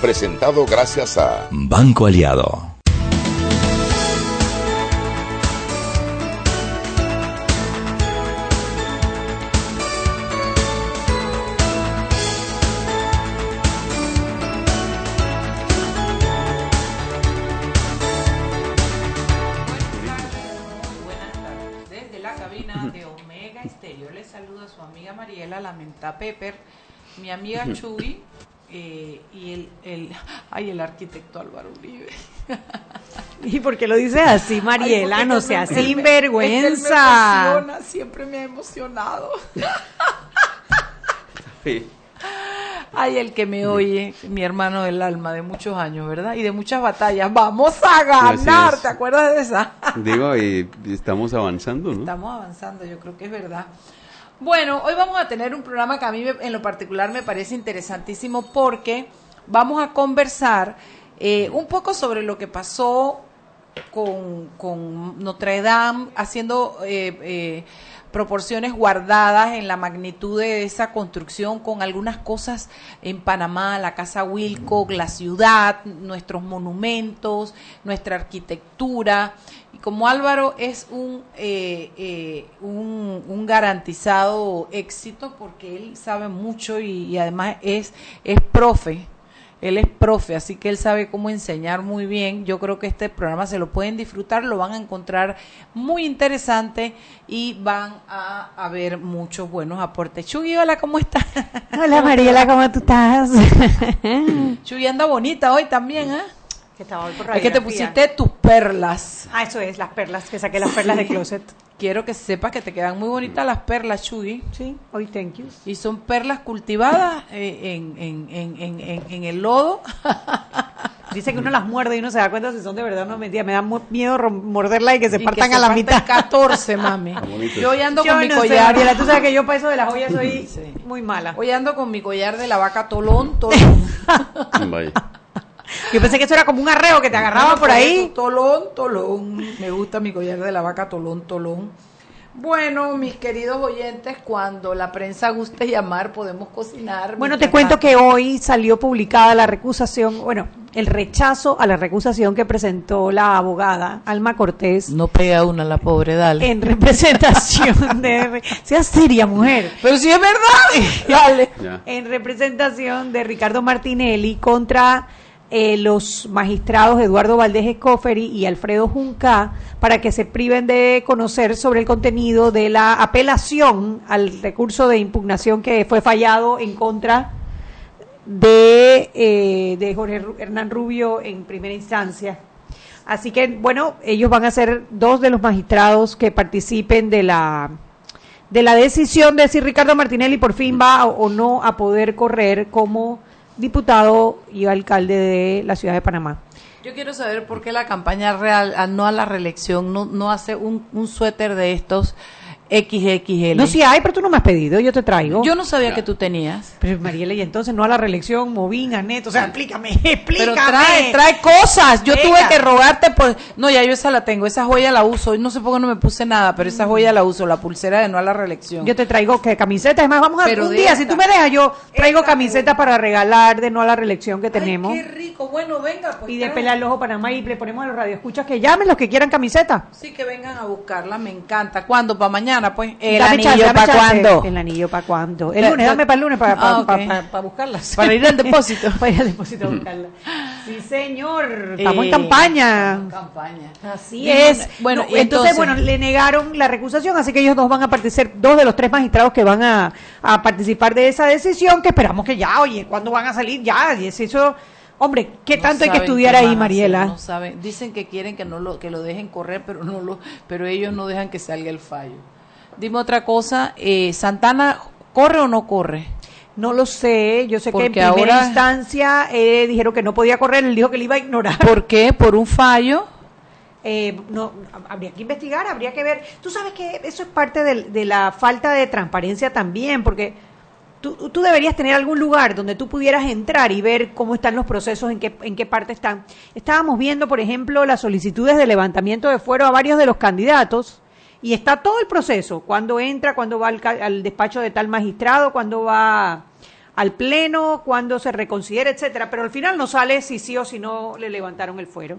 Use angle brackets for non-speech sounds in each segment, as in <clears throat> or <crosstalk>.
presentado gracias a Banco Aliado. Lamenta Pepper, mi amiga <laughs> Chuy eh, y el, el, <laughs> ay, el arquitecto Álvaro Uribe. <laughs> ¿Y por qué lo dices así, Mariela? no sea sinvergüenza. Me siempre me ha emocionado. <laughs> Ay, el que me oye, mi hermano del alma de muchos años, ¿verdad? Y de muchas batallas. Vamos a ganar, ¿te acuerdas de esa? Digo, y estamos avanzando, ¿no? Estamos avanzando, yo creo que es verdad. Bueno, hoy vamos a tener un programa que a mí en lo particular me parece interesantísimo porque vamos a conversar eh, un poco sobre lo que pasó con, Notre Dame, haciendo eh, eh, proporciones guardadas en la magnitud de esa construcción, con algunas cosas en Panamá, la Casa Wilcox, la ciudad, nuestros monumentos, nuestra arquitectura como Álvaro es un, eh, eh, un, garantizado éxito porque él sabe mucho y, además es, es profe. Él es profe, así que él sabe cómo enseñar muy bien. Yo creo que este programa se lo pueden disfrutar, lo van a encontrar muy interesante y van a, ver muchos buenos aportes. Chuy, hola, ¿cómo estás? Hola Mariela, ¿cómo tú estás? <laughs> Chuy anda bonita hoy también, ¿eh? Que es que te pusiste tus perlas. Ah, eso es, las perlas, que saqué las perlas de closet. Quiero que sepas que te quedan muy bonitas las perlas, Chugi. Sí, hoy thank you. Y son perlas cultivadas eh, en, en, en, en, el lodo. <laughs> Dice que uno las muerde y uno se da cuenta si son de verdad o no mentira. Me da miedo morderla y que se partan a la mitad. 14, <laughs> mami. Yo hoy ando con mi collar. Sé, tú sabes que yo para eso de las joyas soy muy mala. Hoy ando con mi collar de la vaca tolón, tolón. Vaya. Yo pensé que eso era como un arreo que te agarraba por ahí. tolón, tolón. Me gusta mi collar de la vaca, tolón, tolón. Bueno, mis queridos oyentes, cuando la prensa guste llamar, podemos cocinar. Bueno, te cuento que hoy salió publicada la recusación, bueno, el rechazo a la recusación que presentó la abogada Alma Cortés. No pega una la pobre, dale. En representación <laughs> de. Sea seria, mujer. Pero si es verdad. <laughs> dale. En representación de Ricardo Martinelli contra eh, los magistrados Eduardo Valdés Escoferi y Alfredo Junca para que se priven de conocer sobre el contenido de la apelación al recurso de impugnación que fue fallado en contra de, eh, de Jorge Hernán Rubio en primera instancia. Así que, bueno, ellos van a ser dos de los magistrados que participen de la de la decisión de si Ricardo Martinelli por fin va o no a poder correr como diputado y alcalde de la ciudad de Panamá. Yo quiero saber por qué la campaña real, no a la reelección, no, no hace un, un suéter de estos XXL. No, sí hay, pero tú no me has pedido, yo te traigo. Yo no sabía que tú tenías. Pero Mariela, y entonces no a la reelección, Movín, Anet, o sea, explícame, explícame. Pero trae, trae cosas. Yo tuve que rogarte por... No, ya yo esa la tengo, esa joya la uso. No sé por qué no me puse nada, pero esa joya la uso, la pulsera de no a la reelección. Yo te traigo que camisetas, además vamos a... Pero un día, si tú me dejas, yo traigo camisetas para regalar de no a la reelección que tenemos. qué rico, bueno, venga. Pues, y de pelear el ojo Panamá y le ponemos a los radioescuchas que llamen los que quieran camisetas. Sí, que vengan a buscarla, me encanta. ¿Cuándo? ¿Para mañana? Pues anillo para cuándo? El anillo para cuándo. El lunes, dame para el lunes para, ah, para, buscarlas. <laughs> Para ir al depósito. <laughs> para ir al depósito a buscarlas. Sí, señor. Estamos en campaña. campaña. Así es. Bueno, entonces, bueno, le negaron la recusación, así que ellos dos van a participar, dos de los tres magistrados que van a, a participar de esa decisión, que esperamos que ya, oye, ¿cuándo van a salir? Ya, y es eso... Hombre, ¿qué tanto hay que estudiar ahí, Mariela? no saben. Dicen que quieren que no lo que lo dejen correr, pero no lo pero ellos no dejan que salga el fallo. Dime otra cosa, eh, ¿Santana corre o no corre? No lo sé, yo sé que en primera instancia eh, dijeron que no podía correr, él dijo que le iba a ignorar. ¿Por qué? ¿Por un fallo? Eh, no, habría que investigar, habría que ver. Tú sabes que eso es parte de, la falta de transparencia también, porque tú, tú, deberías tener algún lugar donde tú pudieras entrar y ver cómo están los procesos, en qué, en qué parte están. Estábamos viendo, por ejemplo, las solicitudes de levantamiento de fuero a varios de los candidatos y está todo el proceso, cuando entra, cuando va al, despacho de tal magistrado, cuando va al pleno, cuando se reconsidera, etcétera, pero al final no sale si sí o si no le levantaron el fuero.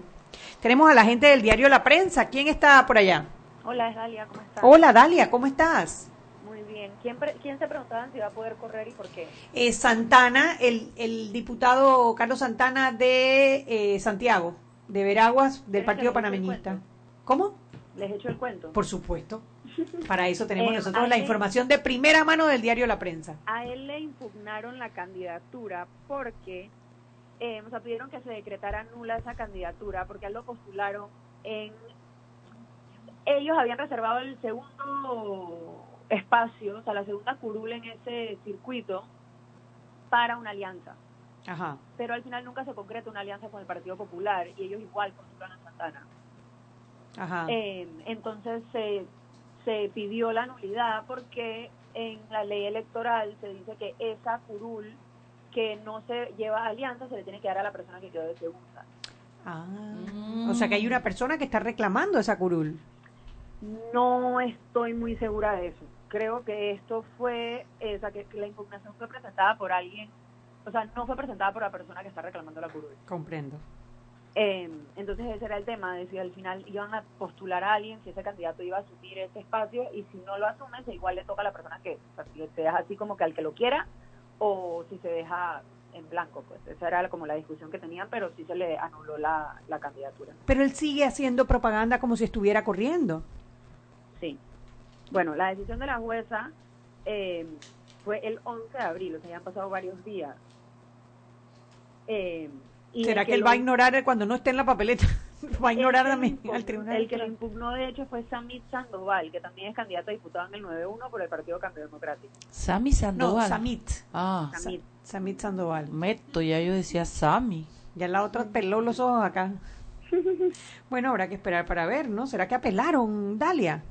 Tenemos a la gente del diario La Prensa. ¿Quién está por allá? Hola, es Dalia, ¿cómo estás? Hola, Dalia, ¿cómo estás? Muy bien. ¿Quién, quién se preguntaba si va a poder correr y por qué? Eh, Santana, el, el, diputado Carlos Santana de eh, Santiago, de Veraguas, del Partido Panameñista. ¿Cómo? ¿Les hecho el cuento? Por supuesto. Para eso tenemos eh, nosotros la información de primera mano del diario La Prensa. A él le impugnaron la candidatura porque eh, o sea, pidieron que se decretara nula esa candidatura porque él lo postularon en... Ellos habían reservado el segundo espacio, o sea, la segunda curul en ese circuito para una alianza. Ajá. Pero al final nunca se concreta una alianza con el Partido Popular y ellos igual postulan a Santana. Ajá. Eh, entonces se, se pidió la nulidad porque en la ley electoral se dice que esa curul que no se lleva alianza se le tiene que dar a la persona que quedó de segunda. Ah, o sea que hay una persona que está reclamando esa curul. No estoy muy segura de eso. Creo que esto fue, o sea, que la impugnación fue presentada por alguien, o sea, no fue presentada por la persona que está reclamando la curul. Comprendo. Eh, entonces ese era el tema, de si al final iban a postular a alguien, si ese candidato iba a asumir ese espacio y si no lo asume, igual le toca a la persona que, o sea, si te deja así como que al que lo quiera, o si se deja en blanco, pues esa era como la discusión que tenían, pero sí se le anuló la, candidatura. Pero él sigue haciendo propaganda como si estuviera corriendo. Sí. Bueno, la decisión de la jueza eh, fue el 11 de abril, o sea, ya han pasado varios días. Eh, ¿Será que, él va a ignorar cuando no esté en la papeleta? <laughs> va a ignorar a mí, al tribunal. El que lo impugnó, de hecho, fue Samit Sandoval, que también es candidato a diputado en el 9-1 por el Partido Cambio Democrático. ¿Sami Sandoval? No, Samit. Ah, Samit. Samit Sandoval. Meto, ya yo decía Sami. Ya la otra peló los ojos acá. <laughs> bueno, habrá que esperar para ver, ¿no? ¿Será que apelaron, Dalia?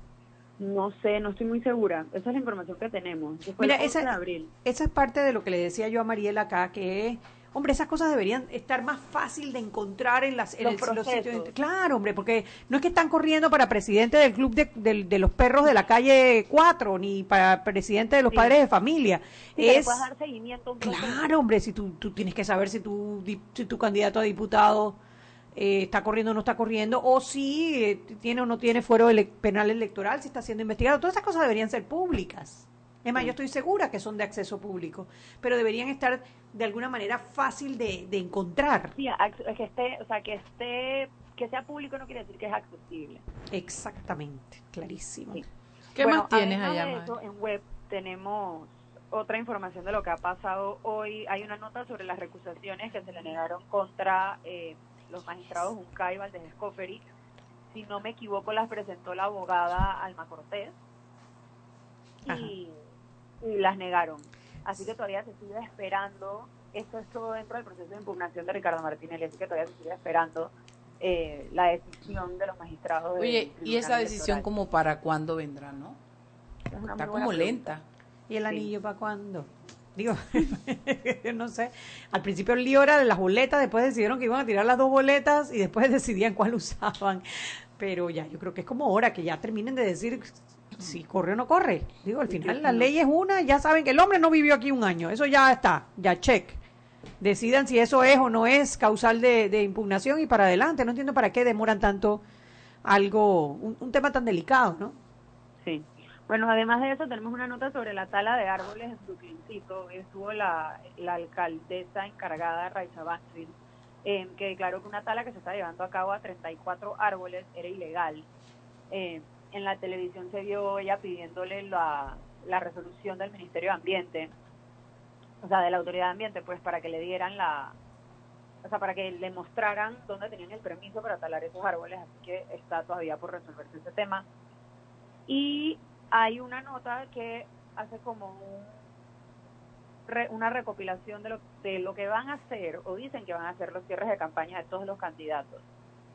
No sé, no estoy muy segura. Esa es la información que tenemos. Mira, esa, abril. esa es parte de lo que le decía yo a Mariela acá, que Hombre, esas cosas deberían estar más fácil de encontrar en, las, los, sitios. Claro, hombre, porque no es que están corriendo para presidente del club de, los perros de la calle 4, ni para presidente de los padres de familia. es, dar seguimiento claro, hombre, si tú, tú, tienes que saber si tu, si tu candidato a diputado eh, está corriendo o no está corriendo, o si eh, tiene o no tiene fuero penal electoral, si está siendo investigado. Todas esas cosas deberían ser públicas. Es más, yo estoy segura que son de acceso público, pero deberían estar de alguna manera fácil de, encontrar. Sí, que esté, o sea, que esté, que sea público no quiere decir que es accesible. Exactamente, clarísimo. ¿Qué más tienes allá? De eso, en web tenemos otra información de lo que ha pasado hoy. Hay una nota sobre las recusaciones que se le negaron contra eh, los magistrados Uncay y Valdez Escoferi. Si no me equivoco, las presentó la abogada Alma Cortés. Y y las negaron. Así que todavía se sigue esperando, esto es todo dentro del proceso de impugnación de Ricardo Martínez, así que todavía se sigue esperando eh, la decisión de los magistrados. Oye, ¿y esa decisión como para cuándo vendrá, no? Está como lenta. ¿Y el anillo para cuándo? <laughs> Digo, <laughs> no sé. Al principio el lío era de las boletas, después decidieron que iban a tirar las dos boletas y después <laughs> decidían cuál usaban. Pero ya, yo creo que es como hora que ya terminen de decir si corre o no corre. Digo, al final la ley es una, ya saben que el hombre no vivió aquí un año, eso ya está, ya check. Decidan si eso es o no es causal de, impugnación y para adelante. No entiendo para qué demoran tanto algo, un, tema tan delicado, ¿no? Sí. Bueno, además de eso tenemos una nota sobre la tala de árboles en Brooklyncito. Estuvo la, la alcaldesa encargada, Raiza Bastril, eh, que declaró que una tala que se está llevando a cabo a 34 árboles era ilegal. Eh, en la televisión se vio ella pidiéndole la, la resolución del Ministerio de Ambiente, o sea, de la Autoridad de Ambiente, pues para que le dieran la, o sea, para que le mostraran dónde tenían el permiso para talar esos árboles, así que está todavía por resolverse ese tema. Y hay una nota que hace como un una recopilación de lo, de lo que van a hacer o dicen que van a hacer los cierres de campaña de todos los candidatos.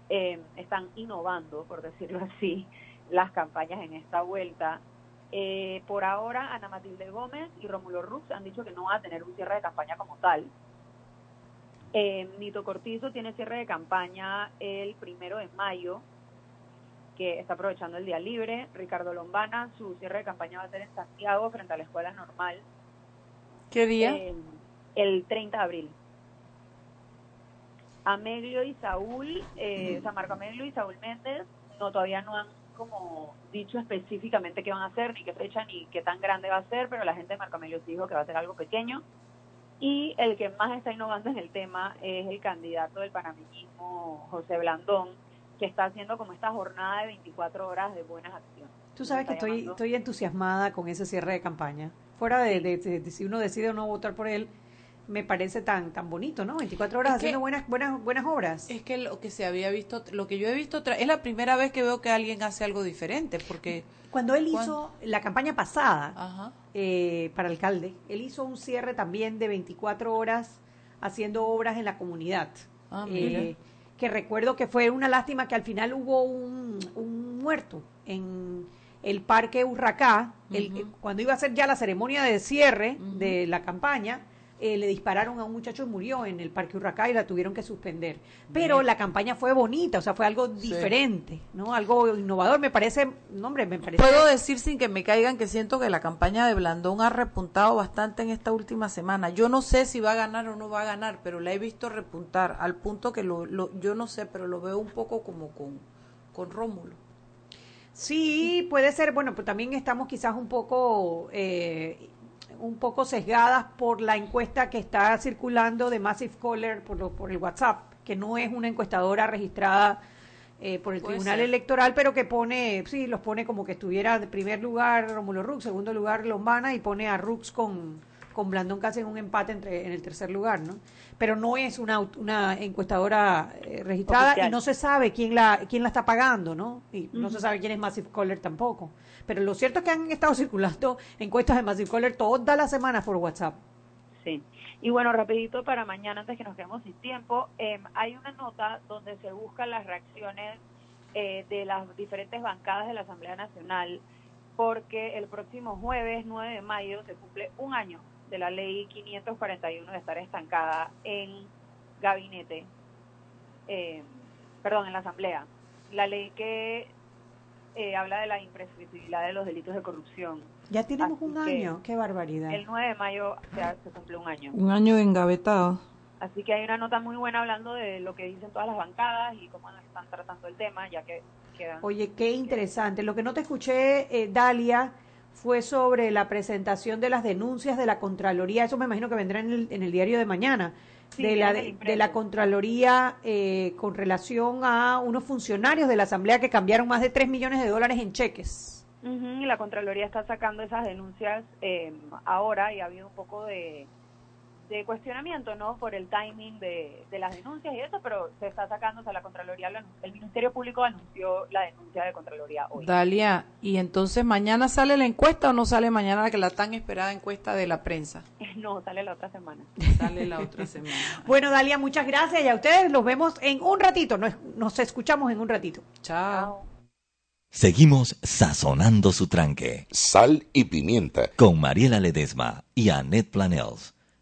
Eh, están innovando, por decirlo así, las campañas en esta vuelta. Eh, por ahora, Ana Matilde Gómez y Rómulo Rux han dicho que no va a tener un cierre de campaña como tal. Eh, Nito Cortizo tiene cierre de campaña el primero de mayo, que está aprovechando el día libre. Ricardo Lombana, su cierre de campaña va a ser en Santiago, frente a la Escuela Normal. ¿Qué día? Eh, el 30 de abril. Amelio y Saúl, eh, San Marco Amelio y Saúl Méndez, no todavía no han como dicho específicamente qué van a hacer, ni qué fecha, ni qué tan grande va a ser, pero la gente de Marco Amelio dijo que va a ser algo pequeño. Y el que más está innovando en el tema es el candidato del panameñismo, José Blandón, que está haciendo como esta jornada de 24 horas de buenas acciones. Tú sabes que estoy, estoy entusiasmada con ese cierre de campaña. Fuera de, si uno decide o no votar por él, me parece tan tan bonito, ¿no? 24 horas haciendo buenas buenas buenas obras. Es que lo que se había visto, lo que yo he visto, es la primera vez que veo que alguien hace algo diferente, porque cuando él hizo la campaña pasada eh, para alcalde, él hizo un cierre también de 24 horas haciendo obras en la comunidad. Ah, eh, que recuerdo que fue una lástima que al final hubo un, un muerto en el Parque Urracá, cuando iba a ser ya la ceremonia de cierre de la campaña, eh, le dispararon a un muchacho y murió en el Parque Urracá y la tuvieron que suspender. Pero la campaña fue bonita, o sea, fue algo diferente, ¿no? Algo innovador, me parece, no, hombre, me parece... Puedo decir sin que me caigan que siento que la campaña de Blandón ha repuntado bastante en esta última semana. Yo no sé si va a ganar o no va a ganar, pero la he visto repuntar al punto que lo, yo no sé, pero lo veo un poco como con, con Rómulo. Sí, puede ser, bueno, pero también estamos quizás un poco eh, un poco sesgadas por la encuesta que está circulando de Massive Caller por, por el WhatsApp, que no es una encuestadora registrada eh, por el Tribunal Electoral, pero que pone, sí, los pone como que estuviera en primer lugar Romulo Rux, segundo lugar Lombana y pone a Rux con, con Blandón casi en un empate entre, en el tercer lugar, ¿no? pero no es una, una encuestadora eh, registrada y no se sabe quién la quién la está pagando, ¿no? Y no se sabe quién es Massive Caller tampoco. Pero lo cierto es que han estado circulando <laughs> encuestas de Massive Caller toda la semana por WhatsApp. Sí. Y bueno, rapidito para mañana, antes que nos quedemos sin tiempo, eh, hay una nota donde se buscan las reacciones eh, de las diferentes bancadas de la Asamblea Nacional, porque el próximo jueves 9 de mayo se cumple un año de la ley 541 de estar estancada en gabinete, eh, perdón, en la Asamblea. La ley que eh, habla de la imprescriptibilidad de los delitos de corrupción. Ya tenemos un año, qué barbaridad. El 9 de mayo se, se cumple un año. Un año engavetado. Así que hay una nota muy buena hablando de lo que dicen todas las bancadas y cómo están tratando el tema, ya que quedan... Oye, qué interesante. Lo que no te escuché, eh, Dalia, fue sobre la presentación de las denuncias de la Contraloría, eso me imagino que vendrá en el, en el diario de mañana, de, la, de, la Contraloría eh, con relación a unos funcionarios de la Asamblea que cambiaron más de 3 millones de dólares en cheques. y la Contraloría está sacando esas denuncias eh, ahora y ha habido un poco de de cuestionamiento, ¿no? Por el timing de, las denuncias y eso, pero se está sacando, o sea, la Contraloría, el Ministerio Público anunció la denuncia de Contraloría hoy. Dalia, ¿y entonces mañana sale la encuesta o no sale mañana que la tan esperada encuesta de la prensa? <laughs> No, sale la otra semana. Sale la otra semana. <laughs> bueno, Dalia, muchas gracias y a ustedes los vemos en un ratito, nos, nos escuchamos en un ratito. Chao. Seguimos sazonando su tranque. Sal y pimienta. Con Mariela Ledesma y Annette Planels.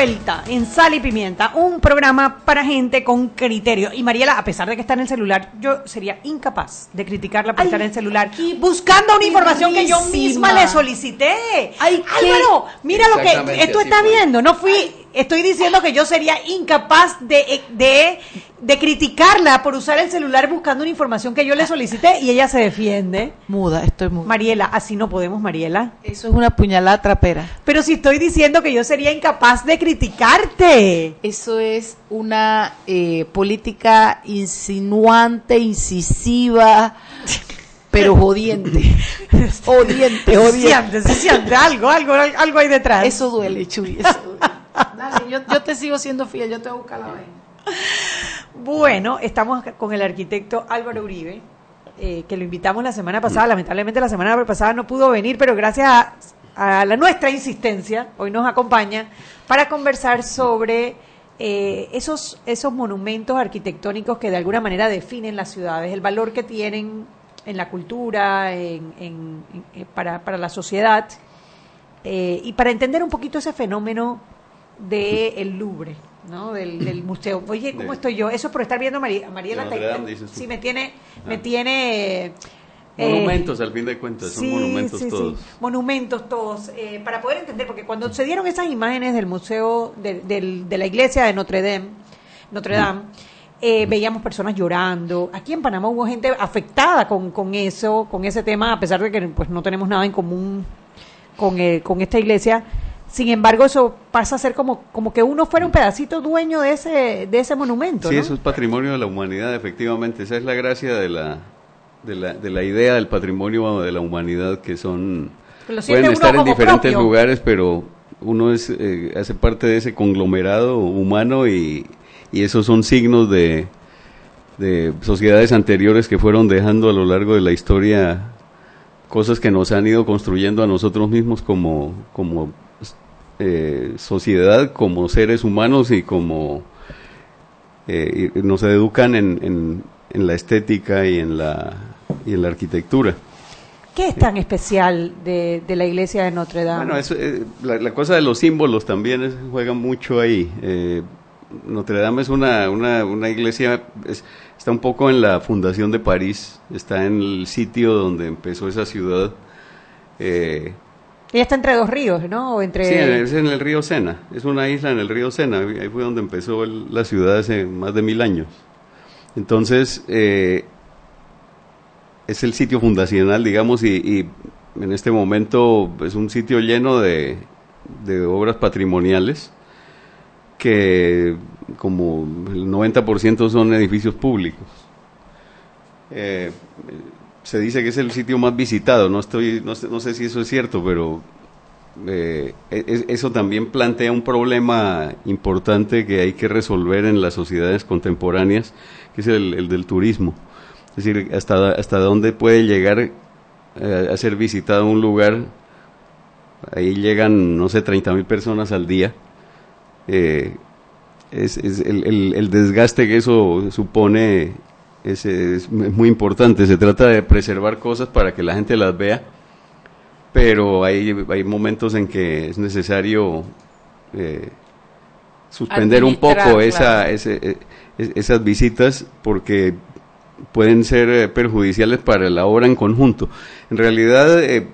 Vuelta en Sal y Pimienta, un programa para gente con criterio. Y Mariela, a pesar de que está en el celular, yo sería incapaz de criticarla por Ay, estar en el celular, buscando una información que yo misma le solicité. Ay, Álvaro, mira lo que esto así está fue. viendo. No fui, estoy diciendo que yo sería incapaz de, de, de criticarla por usar el celular buscando una información que yo le solicité y ella se defiende. Muda, estoy muda. Mariela, así no podemos, Mariela. Eso es una puñalada trapera. Pero si estoy diciendo que yo sería incapaz de criticarte. Eso es una eh, política insinuante, incisiva, pero jodiente. <laughs> siente, se siente, algo, algo, algo hay detrás. Eso duele, Chuy. Eso duele. Dale, yo, yo te sigo siendo fiel, yo te voy a buscar la vaina. Bueno, estamos con el arquitecto Álvaro Uribe, eh, que lo invitamos la semana pasada. Lamentablemente la semana pasada no pudo venir, pero gracias a, a la nuestra insistencia, hoy nos acompaña para conversar sobre eh, esos, esos monumentos arquitectónicos que de alguna manera definen las ciudades, el valor que tienen en la cultura, en, en- en- eh, para, para la sociedad, eh, y para entender un poquito ese fenómeno del el Louvre, ¿no? Del, del <clears throat> museo. Oye, ¿cómo De- estoy yo? Eso por estar viendo a María, Mariela. Dame. Sí, me tiene, me Ah. tiene eh, Monumentos, al fin de cuentas, son sí, monumentos sí, sí, todos. monumentos todos. eh, para poder entender, porque cuando se dieron esas imágenes del museo, de, del- de la iglesia de Notre Dame, Notre Dame, eh, veíamos personas llorando. Aquí en Panamá hubo gente afectada con, con eso, con ese tema, a pesar de que pues no tenemos nada en común con, eh, con esta iglesia. Sin embargo, eso pasa a ser como, como que uno fuera un pedacito dueño de ese, de ese monumento. Sí, ¿no? eso es patrimonio de la humanidad, efectivamente. Esa es la gracia de la, de la, de la idea del patrimonio de la humanidad, que son... Lo Pueden estar en diferentes propio. lugares, pero uno es eh, hace parte de ese conglomerado humano y, y esos son signos de, de sociedades anteriores que fueron dejando a lo largo de la historia cosas que nos han ido construyendo a nosotros mismos como, como eh, sociedad, como seres humanos y como eh, nos educan en, en, en la estética y en la, y en la arquitectura. ¿Qué es tan especial de, de la iglesia de Notre Dame? Bueno, eso, eh, la, la cosa de los símbolos también es- juega mucho ahí. Eh, Notre Dame es una, una, una iglesia, es- está un poco en la fundación de París, está en el sitio donde empezó esa ciudad. Eh, Ella está entre dos ríos, ¿no? O entre... Sí, es en el río Sena. Es una isla en el río Sena. Ahí fue donde empezó la ciudad hace más de mil años. Entonces, eh, es el sitio fundacional, digamos, y, en este momento es un sitio lleno de, de obras patrimoniales que como el 90% son edificios públicos. Eh, se dice que es el sitio más visitado, no estoy, no sé, si eso es cierto, pero eh, e- eso también plantea un problema importante que hay que resolver en las sociedades contemporáneas, que es el, el del turismo. Es decir, hasta, hasta dónde puede llegar eh, a ser visitado un lugar. Ahí llegan, no sé, 30 mil personas al día. Eh, es, es el, el- el desgaste que eso supone es, es muy importante. Se trata de preservar cosas para que la gente las vea, pero hay, hay momentos en que es necesario eh, suspender un poco esa, ese- es- esas visitas porque pueden ser eh, perjudiciales para la obra en conjunto. En realidad, eh,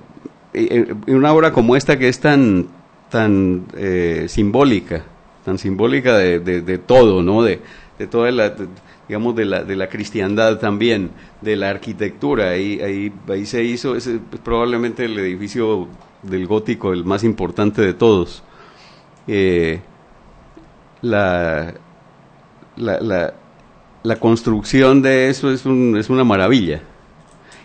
eh, una obra como esta que es tan, tan eh, simbólica, tan simbólica de, de- de todo, ¿no? De, de toda la, digamos, de la, de la cristiandad también, de la arquitectura. Ahí, ahí, ahí se hizo, es, probablemente el edificio del gótico el más importante de todos. Eh, la, la, la, la construcción de eso es, un, es una maravilla.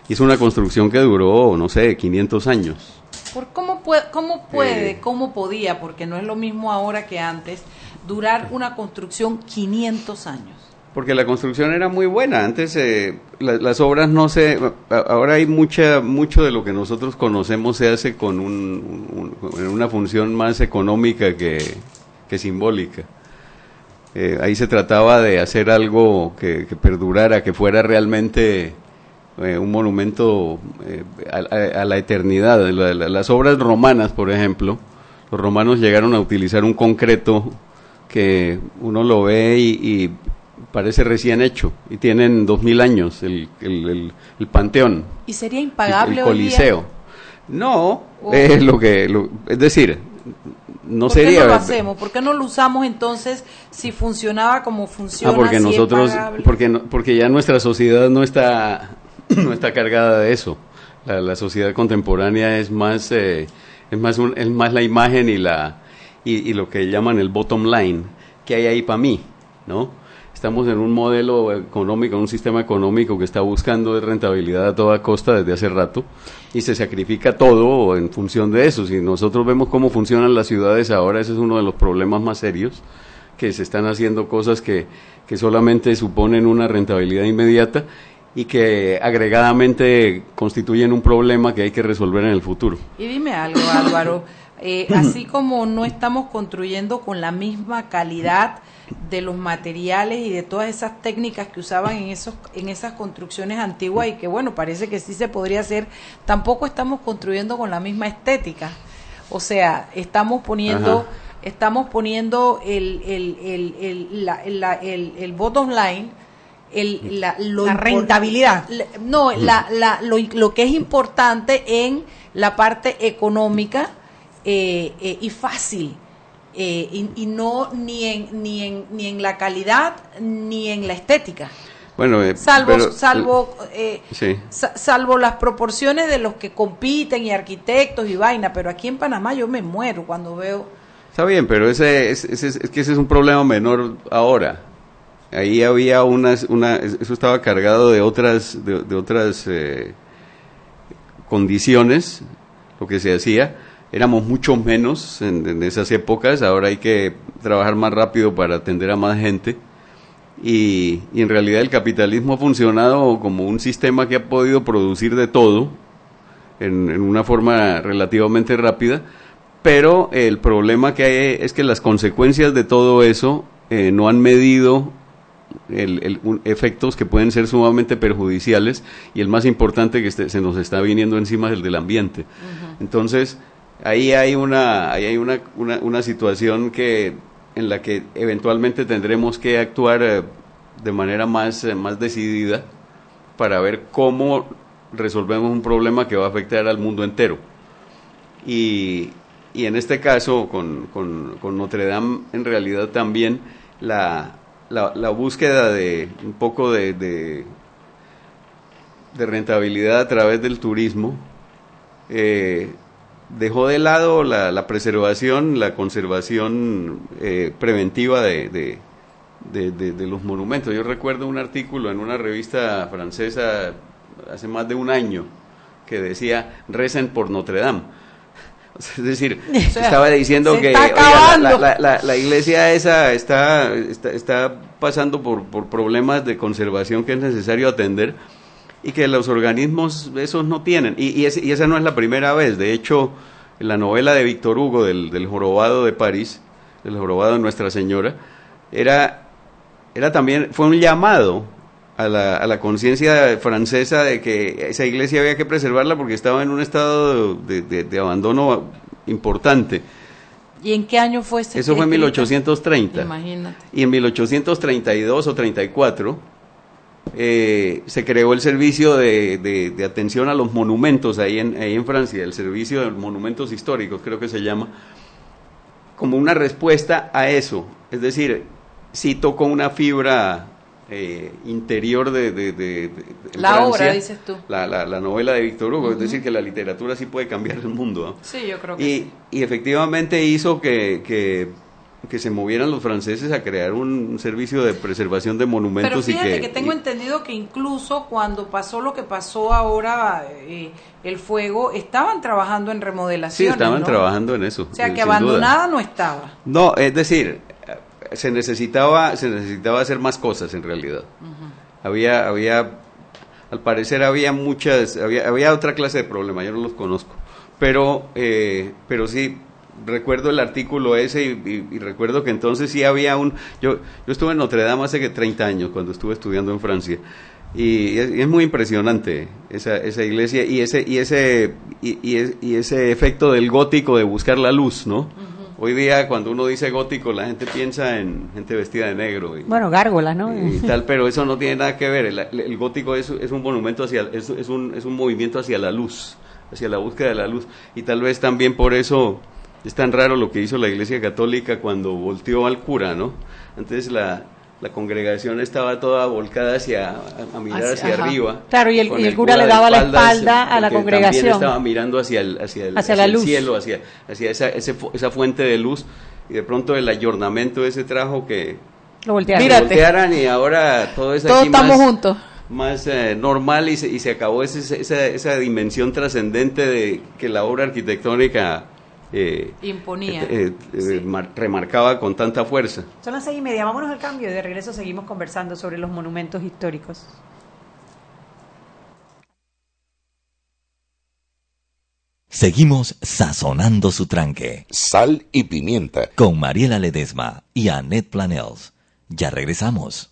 Y es una construcción que duró, no sé, 500 años. ¿Por cómo puede, cómo puede, Eh. cómo podía, porque no es lo mismo ahora que antes, durar una construcción 500 años? Porque la construcción era muy buena. Antes eh, la- las obras no se... Ahora hay mucha mucho de lo que nosotros conocemos se hace con un, un- una función más económica que, que simbólica. Eh, ahí se trataba de hacer algo que, perdurara, que fuera realmente eh, un monumento eh, a, la eternidad. La- la- las obras romanas, por ejemplo, los romanos llegaron a utilizar un concreto que uno lo ve y parece recién hecho, y tienen dos mil años el, el, el- el Panteón, ¿Y sería impagable el hoy día? Coliseo. No, Oh. es lo que, lo- es decir, no ¿Por qué sería... no lo hacemos? ¿Por qué no lo usamos entonces si funcionaba como funciona? Ah, porque si nosotros, porque no- porque ya nuestra sociedad no está, <clears throat> no está cargada de eso. La, la sociedad contemporánea es más, eh, es más, un- es más la imagen y la, y, y lo que llaman el bottom line, que hay ahí para mí, ¿no? Estamos en un modelo económico, un sistema económico que está buscando rentabilidad a toda costa desde hace rato y se sacrifica todo en función de eso. Si nosotros vemos cómo funcionan las ciudades ahora, ese es uno de los problemas más serios que se están haciendo cosas que, que solamente suponen una rentabilidad inmediata y que agregadamente constituyen un problema que hay que resolver en el futuro. Y dime algo, Álvaro. eh, <clears throat> así como no estamos construyendo con la misma calidad de los materiales y de todas esas técnicas que usaban en esos en esas construcciones antiguas y que bueno parece que sí se podría hacer tampoco estamos construyendo con la misma estética o sea estamos poniendo Ajá. estamos poniendo el el el el, la- la- el, el bottom line el, la, lo La rentabilidad. la- no la, la, lo, lo que es importante en la parte económica eh, eh, y fácil eh, y, y no ni en ni en ni en la calidad ni en la estética Bueno, eh, salvo pero- salvo eh, Sí. sa- salvo las proporciones de los que compiten y arquitectos y vaina pero aquí en Panamá yo me muero cuando veo Está bien, pero ese, es, ese es- es que ese es un problema menor ahora. Ahí había unas, una, eso estaba cargado de otras, de, de otras eh, condiciones, lo que se hacía. Éramos mucho menos en, en esas épocas, ahora hay que trabajar más rápido para atender a más gente. Y, y en realidad el capitalismo ha funcionado como un sistema que ha podido producir de todo en, en una forma relativamente rápida, pero el problema que hay es que las consecuencias de todo eso eh, no han medido el- el- un- efectos que pueden ser sumamente perjudiciales y el más importante que este- se nos está viniendo encima es el del ambiente. Entonces, ahí hay una, ahí hay una, una, una situación que, en la que eventualmente tendremos que actuar eh, de manera más, eh, más decidida para ver cómo resolvemos un problema que va a afectar al mundo entero. Y, y en este caso, con, con, Notre Dame, en realidad también la, la, búsqueda de un poco de, de, rentabilidad a través del turismo eh, dejó de lado la, la, preservación, la conservación eh, preventiva de, de, de, los monumentos. Yo recuerdo un artículo en una revista francesa hace más de un año que decía, recen por Notre Dame <laughs> es decir, <laughs> estaba diciendo que la, iglesia esa está, está, pasando por, por, problemas de conservación que es necesario atender y que los organismos esos no tienen. Y, y, esa no es la primera vez. De hecho, en la novela de Víctor Hugo del, del jorobado de París, el jorobado de Nuestra Señora, era, era también, fue un llamado a la, a la conciencia francesa de que esa iglesia había que preservarla porque estaba en un estado de, de, abandono importante. ¿Y en qué año fue ese? Eso fue en 1830. Imagínate. Y en 1832 o 34 eh, se creó el servicio de, de, atención a los monumentos ahí en, ahí en Francia, el servicio de monumentos históricos creo que se llama, como una respuesta a eso. Es decir, sí tocó una fibra eh, interior de, la obra, dices tú. La, la, novela de Víctor Hugo, es decir, que la literatura sí puede cambiar el mundo. Sí, yo creo que y, sí. Y efectivamente hizo que, que, se movieran los franceses a crear un servicio de preservación de monumentos. Pero fíjate y que, tengo entendido que incluso cuando pasó lo que pasó ahora, eh, el fuego, estaban trabajando en remodelación. Sí, estaban trabajando en eso. O sea, que abandonada no estaba. No, es decir, se necesitaba, se necesitaba hacer más cosas en realidad. Había, había, al parecer había muchas, había, había otra clase de problemas, yo no los conozco. Pero, eh, pero sí, recuerdo el artículo ese y, recuerdo que entonces sí había un... Yo, yo estuve en Notre Dame hace que 30 años, cuando estuve estudiando en Francia. Y es, muy impresionante esa, esa iglesia y ese, y, ese, y, y, ese efecto del gótico de buscar la luz, ¿no? Hoy día cuando uno dice gótico la gente piensa en gente vestida de negro. Y, bueno, gárgola, ¿no? Y <laughs> tal, pero eso no tiene nada que ver. El, gótico es, es, un monumento hacia, es, es, un, es un movimiento hacia la luz, hacia la búsqueda de la luz. Y tal vez también por eso es tan raro lo que hizo la Iglesia Católica cuando volteó al cura, ¿no? Antes la, la congregación estaba toda volcada hacia a, mirar hacia, arriba. Claro, y el, cura, le daba la espalda a la congregación. También estaba mirando hacia el, hacia el, hacia cielo, hacia, hacia esa, esa fuente de luz. Y de pronto el ayornamiento ese trajo que lo voltearan. y ahora todo es Todos estamos juntos más eh, normal y se, y se acabó esa, esa, esa dimensión trascendente de que la obra arquitectónica eh, imponía, eh, eh, remarcaba con tanta fuerza. Son las seis y media, vámonos al cambio y de regreso seguimos conversando sobre los monumentos históricos. Seguimos sazonando su tranque. Sal y pimienta. Con Mariela Ledesma y Annette Planels. Ya regresamos.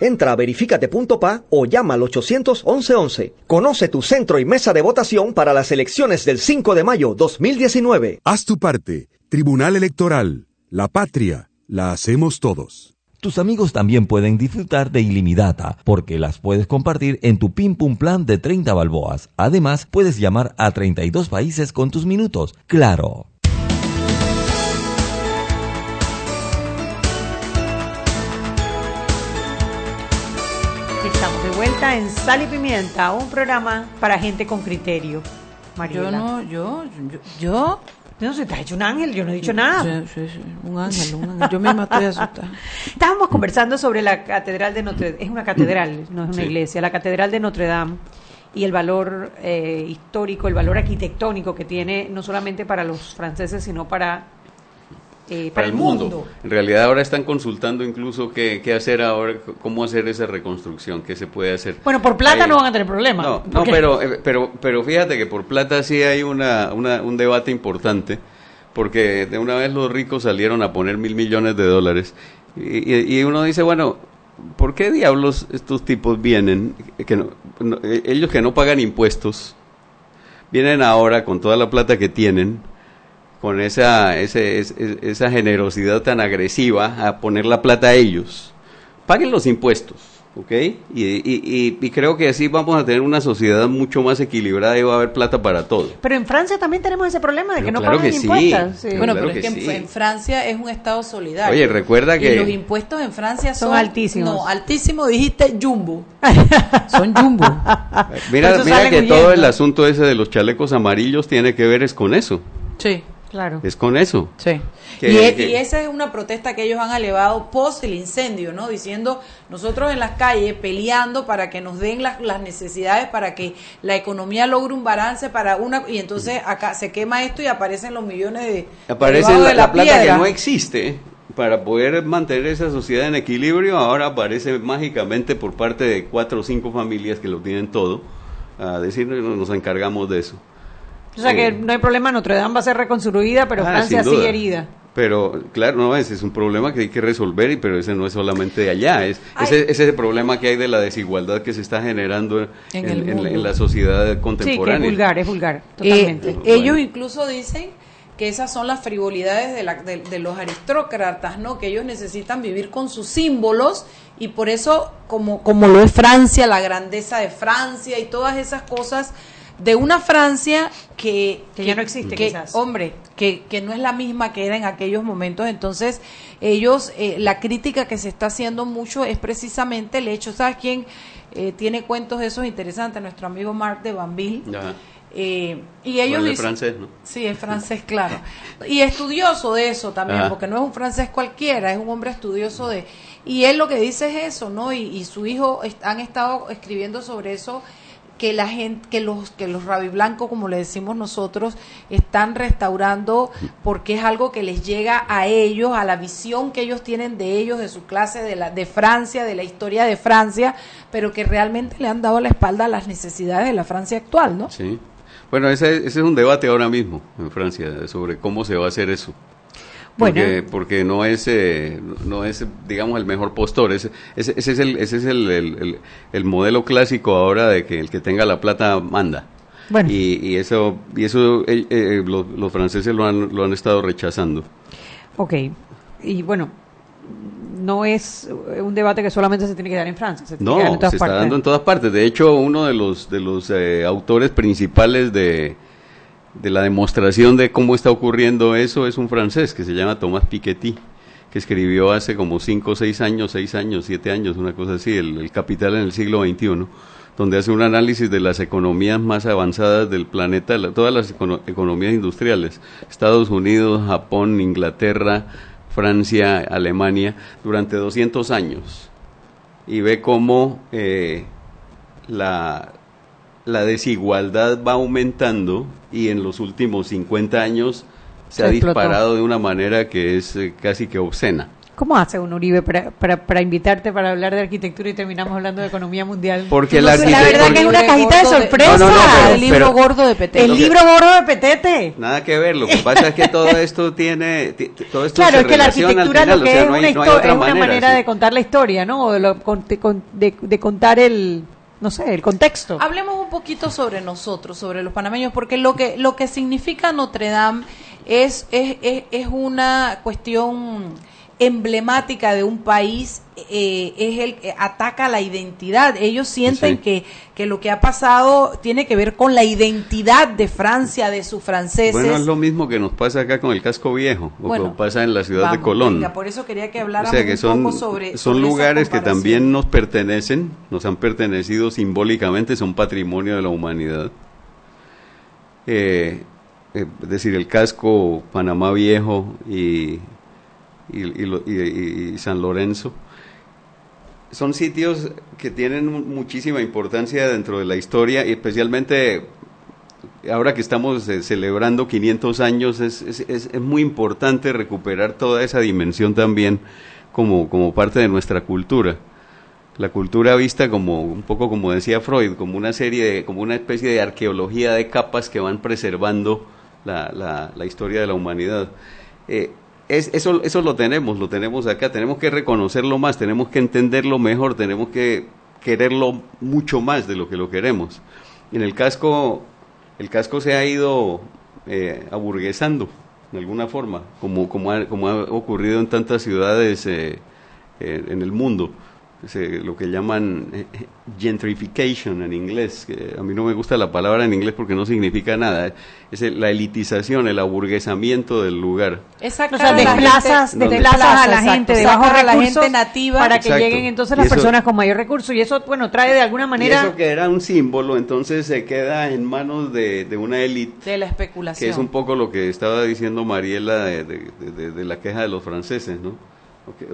Entra a verificate.pa o llama al 811 Conoce tu centro y mesa de votación para las elecciones del 5 de mayo 2019. Haz tu parte. Tribunal Electoral. La patria. La hacemos todos. Tus amigos también pueden disfrutar de ilimitada porque las puedes compartir en tu Pim Pum Plan de 30 balboas. Además, puedes llamar a 32 países con tus minutos. Claro. Vuelta en Sal y Pimienta, un programa para gente con criterio. Mariela. Yo no, yo, yo, yo. No, se te has hecho un ángel, yo no he dicho nada. Sí, sí, sí, un ángel, un ángel. Yo misma estoy asustada. <laughs> Estábamos conversando sobre la Catedral de Notre Dame. Es una catedral, no es una iglesia. La Catedral de Notre Dame y el valor eh, histórico, el valor arquitectónico que tiene no solamente para los franceses, sino para, eh, para, el mundo. En realidad ahora están consultando incluso qué, qué hacer ahora, cómo hacer esa reconstrucción, qué se puede hacer. Bueno, por plata Eh, no van a tener problema. No, no pero, eh, pero, pero fíjate que por plata sí hay una, una- un debate importante, porque de una vez los ricos salieron a poner mil millones de dólares. Y, y- uno dice, bueno, ¿por qué diablos estos tipos vienen, que no- no- ellos que no pagan impuestos, vienen ahora con toda la plata que tienen, con esa, ese- es- es- esa generosidad tan agresiva a poner la plata a ellos? Paguen los impuestos. ¿ok? Y, y- y- y creo que así vamos a tener una sociedad mucho más equilibrada y va a haber plata para todo. Pero en Francia también tenemos ese problema de Pero que no claro pagan que sí, impuestos. sí. pero Bueno, claro pero es que que en- sí. en Francia es un estado solidario. Oye, recuerda Y que- los impuestos en Francia son, Son altísimos. No, altísimo dijiste jumbo. <laughs> son jumbo. Mira, mira que todo el asunto ese de los chalecos amarillos tiene que ver es con eso. Sí. Claro. Es con eso. Sí. Que- y, que- y esa es una protesta que ellos han elevado post el incendio, ¿no? Diciendo nosotros en las calles peleando para que nos den las, las necesidades para que la economía logre un balance para una y entonces acá se quema esto y aparecen los millones de Aparece la, de la plata que no existe para poder mantener esa sociedad en equilibrio. Ahora aparece mágicamente por parte de cuatro o cinco familias que lo tienen todo a decir "No, nos encargamos de eso. O sea que Eh, no hay problema, Notre Dame va a ser reconstruida, pero Ah, Francia sigue herida. Pero claro, no, ese es un problema que hay que resolver, y pero ese no es solamente de allá, es ese, ese es el problema que hay de la desigualdad que se está generando en, En el en- en la- mundo. en la sociedad Sí, que es contemporánea. vulgar, es vulgar, Eh, totalmente. ellos incluso dicen que esas son las frivolidades de, la- de- de los aristócratas, ¿no? Que ellos necesitan vivir con sus símbolos y por eso, como, como lo es Francia, la grandeza de Francia y todas esas cosas de una Francia que, Que ya no existe, que, quizás. hombre, que, que no es la misma que era en aquellos momentos. Entonces, ellos, eh, la crítica que se está haciendo mucho es precisamente el hecho, ¿sabes quién eh, tiene cuentos de esos interesantes? Nuestro amigo Marc de Banville. Ajá. Eh, y ellos Bueno, es dicen- francés, ¿no? Sí, es francés, claro. Y estudioso de eso también, Ajá. porque no es un francés cualquiera, es un hombre estudioso de... Y él lo que dice es eso, ¿no? Y, y su hijo est- han estado escribiendo sobre eso, que la gente, que los, que los rabiblancos, como le decimos nosotros, están restaurando porque es algo que les llega a ellos, a la visión que ellos tienen de ellos, de su clase, de la, de Francia, de la historia de Francia, pero que realmente le han dado la espalda a las necesidades de la Francia actual, ¿no? Sí. Bueno, ese es un debate ahora mismo en Francia sobre cómo se va a hacer eso. Porque, porque no es eh, no es digamos el mejor postor. Ese, ese, ese es el ese es el, el, el, modelo clásico ahora de que el que tenga la plata manda. Bueno. y, y eso y eso eh, eh, los, los franceses lo han lo han estado rechazando. Ok, y bueno, no es un debate que solamente se tiene que dar en Francia, se tiene que dar No, en todas se está dando en todas partes. De hecho, uno de los de los eh, autores principales de, de la demostración de cómo está ocurriendo eso es un francés que se llama Thomas Piketty, que escribió hace como cinco, seis años, seis años, siete años, una cosa así, el, Capital en el siglo XXI, donde hace un análisis de las economías más avanzadas del planeta, la- todas las econo- economías industriales, Estados Unidos, Japón, Inglaterra, Francia, Alemania, durante 200 años. Y ve cómo eh, la, la desigualdad va aumentando y en los últimos 50 años se, Se ha explotó. disparado de una manera que es eh, casi que obscena. ¿Cómo hace un Uribe para, para, para invitarte para hablar de arquitectura y terminamos hablando de economía mundial? Porque No la la verdad que es una cajita de sorpresa. No, no, no, pero- el libro pero- gordo de Petete. el libro gordo de Petete. Nada que ver, lo que pasa es que todo esto tiene, ti- ti- todo esto Claro, se es que la arquitectura final, lo o que sea, es no hay- una, no hay histo- otra es una manera sí. de contar la historia, ¿no? O de, lo- con- de, con- de- de contar el, no sé, el contexto. Hablemos un poquito sobre nosotros, sobre los panameños, porque lo que lo que significa Notre Dame es es, es, es una cuestión emblemática de un país, eh, es el que ataca la identidad. Ellos sienten Sí. que, que lo que ha pasado tiene que ver con la identidad de Francia, de sus franceses. Bueno, es lo mismo que nos pasa acá con el casco viejo, o Bueno, que pasa en la ciudad de Colón. venga, por eso quería que O habláramos sea que un son, poco sobre son sobre lugares que también nos pertenecen, nos han pertenecido simbólicamente, son patrimonio de la humanidad. Eh, eh, es decir, el casco Panamá Viejo y, y, San Lorenzo son sitios que tienen mu- muchísima importancia dentro de la historia y especialmente ahora que estamos eh, celebrando 500 años es, es, es- muy importante recuperar toda esa dimensión también como, como parte de nuestra cultura. La cultura vista como un poco como decía Freud, como una serie de, como una especie de arqueología de capas que van preservando la, la, la historia de la humanidad. Eh, es, eso, eso lo tenemos, lo tenemos acá, tenemos que reconocerlo más, tenemos que entenderlo mejor, tenemos que quererlo mucho más de lo que lo queremos. En el casco, el casco se ha ido eh, aburguesando de alguna forma, como, como, ha, como ha ocurrido en tantas ciudades eh, eh, en el mundo. Se- lo que llaman eh, eh, gentrification en inglés. que a mí no me gusta la palabra en inglés porque no significa nada. Es el- la elitización, el aburguesamiento del lugar. Es O sea, desplazas, gente- desplazas a la exacto, gente de bajos a la recursos gente nativa para que Exacto. lleguen entonces Y las eso- personas con mayor recurso y eso, bueno, trae de alguna Y manera eso que era un símbolo, entonces se queda en manos de, de una élite, de la especulación. que es un poco lo que estaba diciendo Mariela de, de- de- de- de la queja de los franceses, ¿no?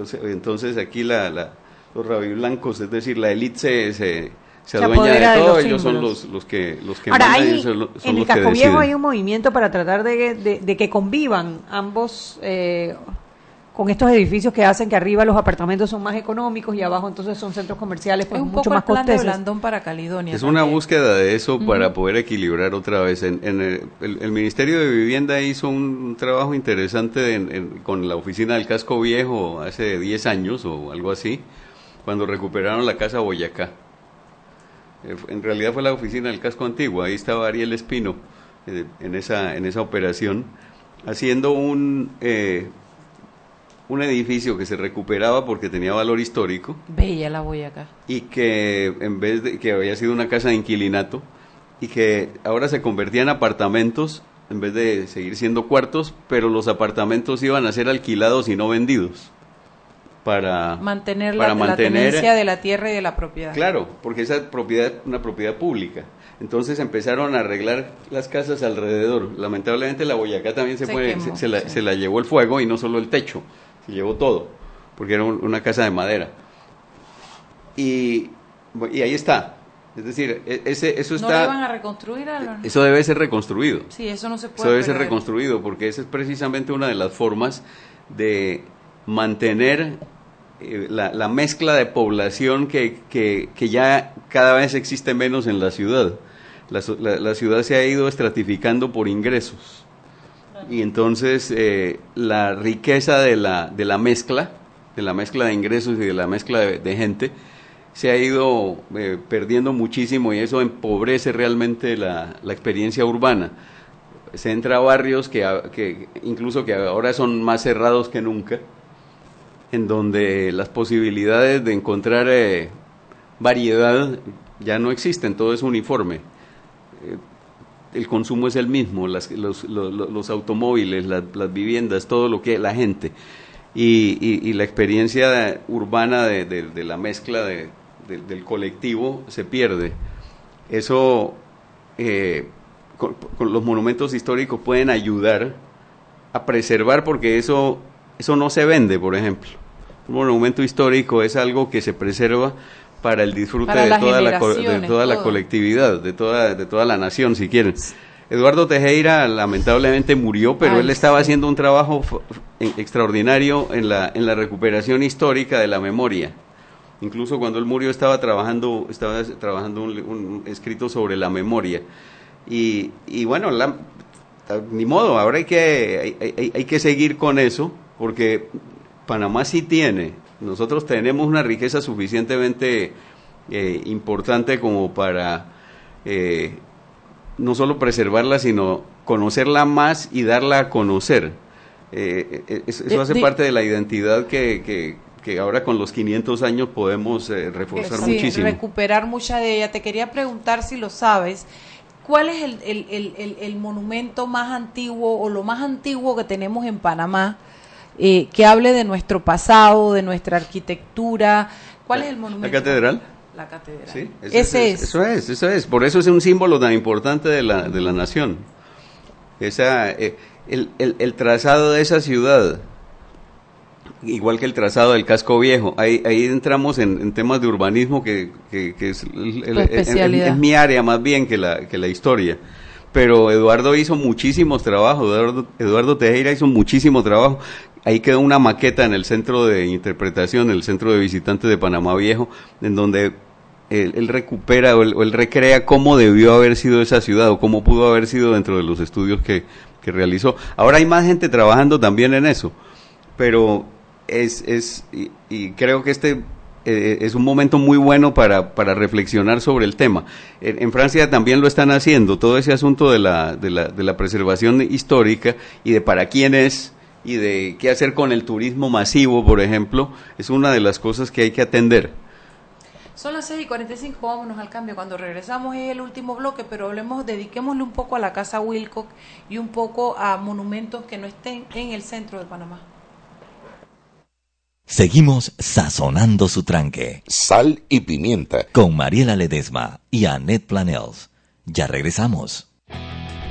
O sea, entonces aquí la, la- los rabiblancos, es decir, la élite se, se, se adueña de de todo, los ellos son los, los que, los que Ahora, hay, son, en el Casco Viejo hay un movimiento para tratar de, de- de que convivan ambos eh, con estos edificios que hacen que arriba los apartamentos son más económicos y abajo entonces son centros comerciales pues es un mucho poco el más plan de. Blandón para Caledonia. Es una búsqueda de eso para poder equilibrar otra vez. En, en el, el- el Ministerio de Vivienda hizo un, un trabajo interesante en- en- con la oficina del casco viejo hace 10 años o algo así, cuando recuperaron la casa Boyacá. Eh, En realidad fue la oficina del casco antiguo, ahí estaba Ariel Espino eh, en, esa, en esa operación, haciendo un, eh, un edificio que se recuperaba porque tenía valor histórico Bella la Boyacá. y que en vez de que había sido una casa de inquilinato y que ahora se convertía en apartamentos en vez de seguir siendo cuartos, pero los apartamentos iban a ser alquilados y no vendidos para Mantener la, para la mantener tenencia de la tierra y de la propiedad. Claro, porque esa propiedad es una propiedad pública. Entonces empezaron a arreglar las casas alrededor. Lamentablemente la Boyacá también se, Se fue, quemó, se, se la, sí. se la llevó el fuego y no solo el techo, se llevó todo, porque era un- una casa de madera. Y, y ahí está. Es decir, e- ese, eso ¿No lo iban está, a reconstruir, Álvaro? eso debe ser reconstruido. Sí, eso no se puede Eso debe ser reconstruido porque esa es precisamente una de las formas de mantener eh, la, la mezcla de población que, que- que ya cada vez existe menos en la ciudad. La, la- la ciudad se ha ido estratificando por ingresos y entonces eh, la riqueza de la, de la mezcla, de la mezcla de ingresos y de la mezcla de, de gente, se ha ido eh, perdiendo muchísimo y eso empobrece realmente la, la experiencia urbana. Se entra a barrios que, que incluso que ahora son más cerrados que nunca, en donde las posibilidades de encontrar eh, variedad ya no existen, todo es uniforme. Eh, el consumo es el mismo, los, automóviles, las, viviendas, todo lo que la gente. Y, la experiencia urbana de, la mezcla de- de- del colectivo se pierde. Eso, eh, los monumentos históricos pueden ayudar a preservar porque eso, eso no se vende, por ejemplo. Un monumento histórico es algo que se preserva para el disfrute Para de toda, la, co- de toda la todo. colectividad, de toda, de toda la nación, si quieren. Eduardo Tejera lamentablemente murió, pero Ay, él estaba sí. haciendo un trabajo extraordinario en la, en la recuperación histórica de la memoria. Incluso cuando él murió estaba trabajando, estaba trabajando un, un escrito sobre la memoria. Y, y bueno, la- ni modo, ahora hay que, hay, hay- hay que seguir con eso, porque Panamá sí tiene, nosotros tenemos una riqueza suficientemente eh, importante como para eh, no solo preservarla, sino conocerla más y darla a conocer. Eh, eh, eso De- hace de- parte de la identidad que, que, que ahora con los 500 años podemos reforzar Sí, muchísimo. recuperar mucha de ella. Te quería preguntar si lo sabes. ¿Cuál es el- el- el- el monumento más antiguo o lo más antiguo que tenemos en Panamá eh, que hable de nuestro pasado, de nuestra arquitectura? ¿Cuál es el monumento? ¿La catedral? La catedral. Sí, Ese es. Eso es, eso es. Por eso es un símbolo tan importante de la, de la nación. Esa, eh, el, el- el trazado de esa ciudad, igual que el trazado del casco viejo, ahí, ahí entramos en, en temas de urbanismo que, que- el- es mi área más bien que la, que la historia. Pero Eduardo hizo muchísimos trabajos, Eduardo, Eduardo Tejera hizo muchísimo trabajo. Ahí quedó una maqueta en el centro de interpretación, el centro de visitantes de Panamá Viejo, en donde él, recupera o él, o él recrea cómo debió haber sido esa ciudad o cómo pudo haber sido dentro de los estudios que, que realizó. Ahora hay más gente trabajando también en eso, pero es, es y, y creo que este eh, es un momento muy bueno para, para reflexionar sobre el tema. En, en Francia también lo están haciendo, todo ese asunto de la, de, la, de la preservación histórica y de para quién es y de qué hacer con el turismo masivo, por ejemplo, es una de las cosas que hay que atender. Son las 6 y 45, vámonos al cambio. Cuando regresamos es el último bloque, pero hablemos, dediquémosle un poco a la Casa Wilcock y un poco a monumentos que no estén en el centro de Panamá. Seguimos sazonando su tranque. Sal y pimienta. Con Mariela Ledesma y Annette Planels. Ya regresamos.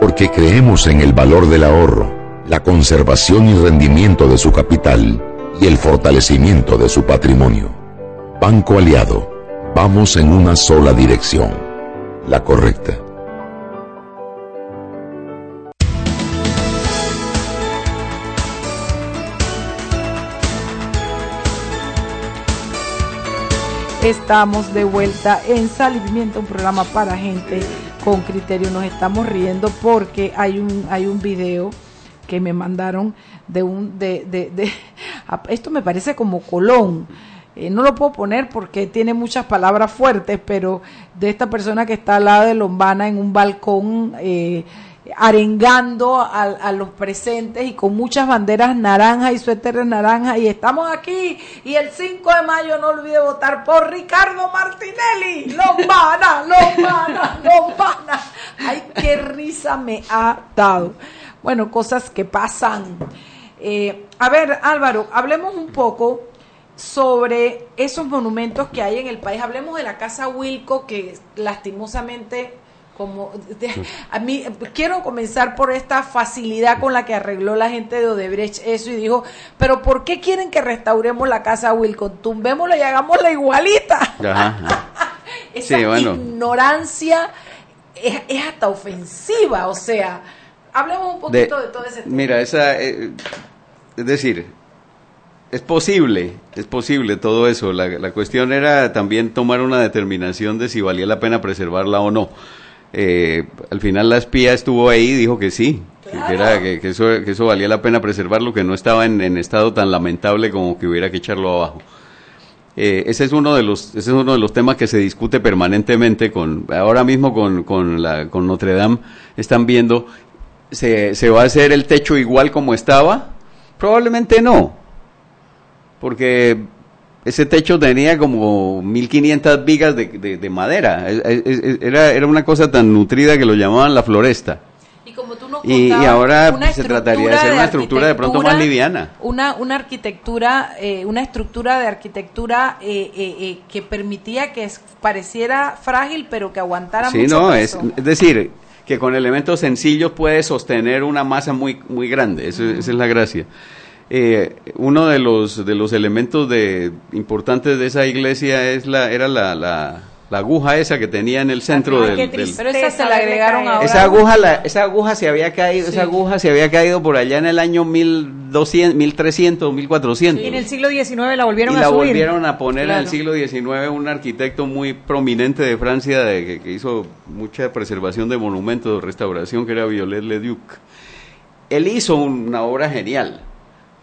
porque creemos en el valor del ahorro, la conservación y rendimiento de su capital y el fortalecimiento de su patrimonio. Banco Aliado, vamos en una sola dirección, la correcta. Estamos de vuelta en Sal y Pimienta, un programa para gente con criterio. Nos estamos riendo porque hay un, hay un video que me mandaron de un, de, de, de <laughs> esto me parece como Colón. Eh, no lo puedo poner porque tiene muchas palabras fuertes, pero de esta persona que está al lado de Lombana en un balcón, eh, arengando a, los presentes y con muchas banderas naranjas y suéteres naranjas y estamos aquí y el 5 de mayo no olvide votar por Ricardo Martinelli. Lombana, <laughs> Lombana, Lombana. Ay qué risa me ha dado. Bueno, cosas que pasan. Eh, a ver Álvaro, hablemos un poco sobre esos monumentos que hay en el país. Hablemos de la casa Wilco que lastimosamente como de, a mí quiero comenzar por esta facilidad con la que arregló la gente de Odebrecht eso y dijo, pero ¿por qué quieren que restauremos la casa Wilcon? Tumbémosla y hagámosla igualita. Ajá. <laughs> Esa sí, bueno. ignorancia es, es, hasta ofensiva, o sea, hablemos un poquito de, de todo ese tema. Mira, esa, eh, es decir, es posible, es posible todo eso. La, la cuestión era también tomar una determinación de si valía la pena preservarla o no eh, al final la espía estuvo ahí y dijo que sí, claro. que, era, que, que, eso, que eso valía la pena preservarlo, que no estaba en, en estado tan lamentable como que hubiera que echarlo abajo. Eh, ese es uno de los ese es uno de los temas que se discute permanentemente con ahora mismo con, con, la, con Notre Dame están viendo se, se va a hacer el techo igual como estaba probablemente no porque ese techo tenía como 1500 vigas de, de, de madera. Era, era una cosa tan nutrida que lo llamaban la floresta. Y, como tú nos y, y ahora se trataría de hacer una estructura de pronto más liviana. Una, una arquitectura, eh, una estructura de arquitectura eh, eh, eh que permitía que pareciera frágil, pero que aguantara sí, mucho no, peso. Es, es decir, que con elementos sencillos puede sostener una masa muy, muy grande. Eso, uh -huh. Esa es la gracia. Eh, uno de los de los elementos de importantes de esa iglesia es la era la, la, la aguja esa que tenía en el centro Ay, del, del, pero esa se la agregaron ahora. Esa aguja la, esa aguja se había caído sí. esa aguja se había caído por allá en el año 1200 1300 1400 y en el siglo XIX la volvieron y a la subir. volvieron a poner claro. en el siglo XIX un arquitecto muy prominente de Francia de, que, que hizo mucha preservación de monumentos de restauración que era Violet Leduc. Él hizo una obra genial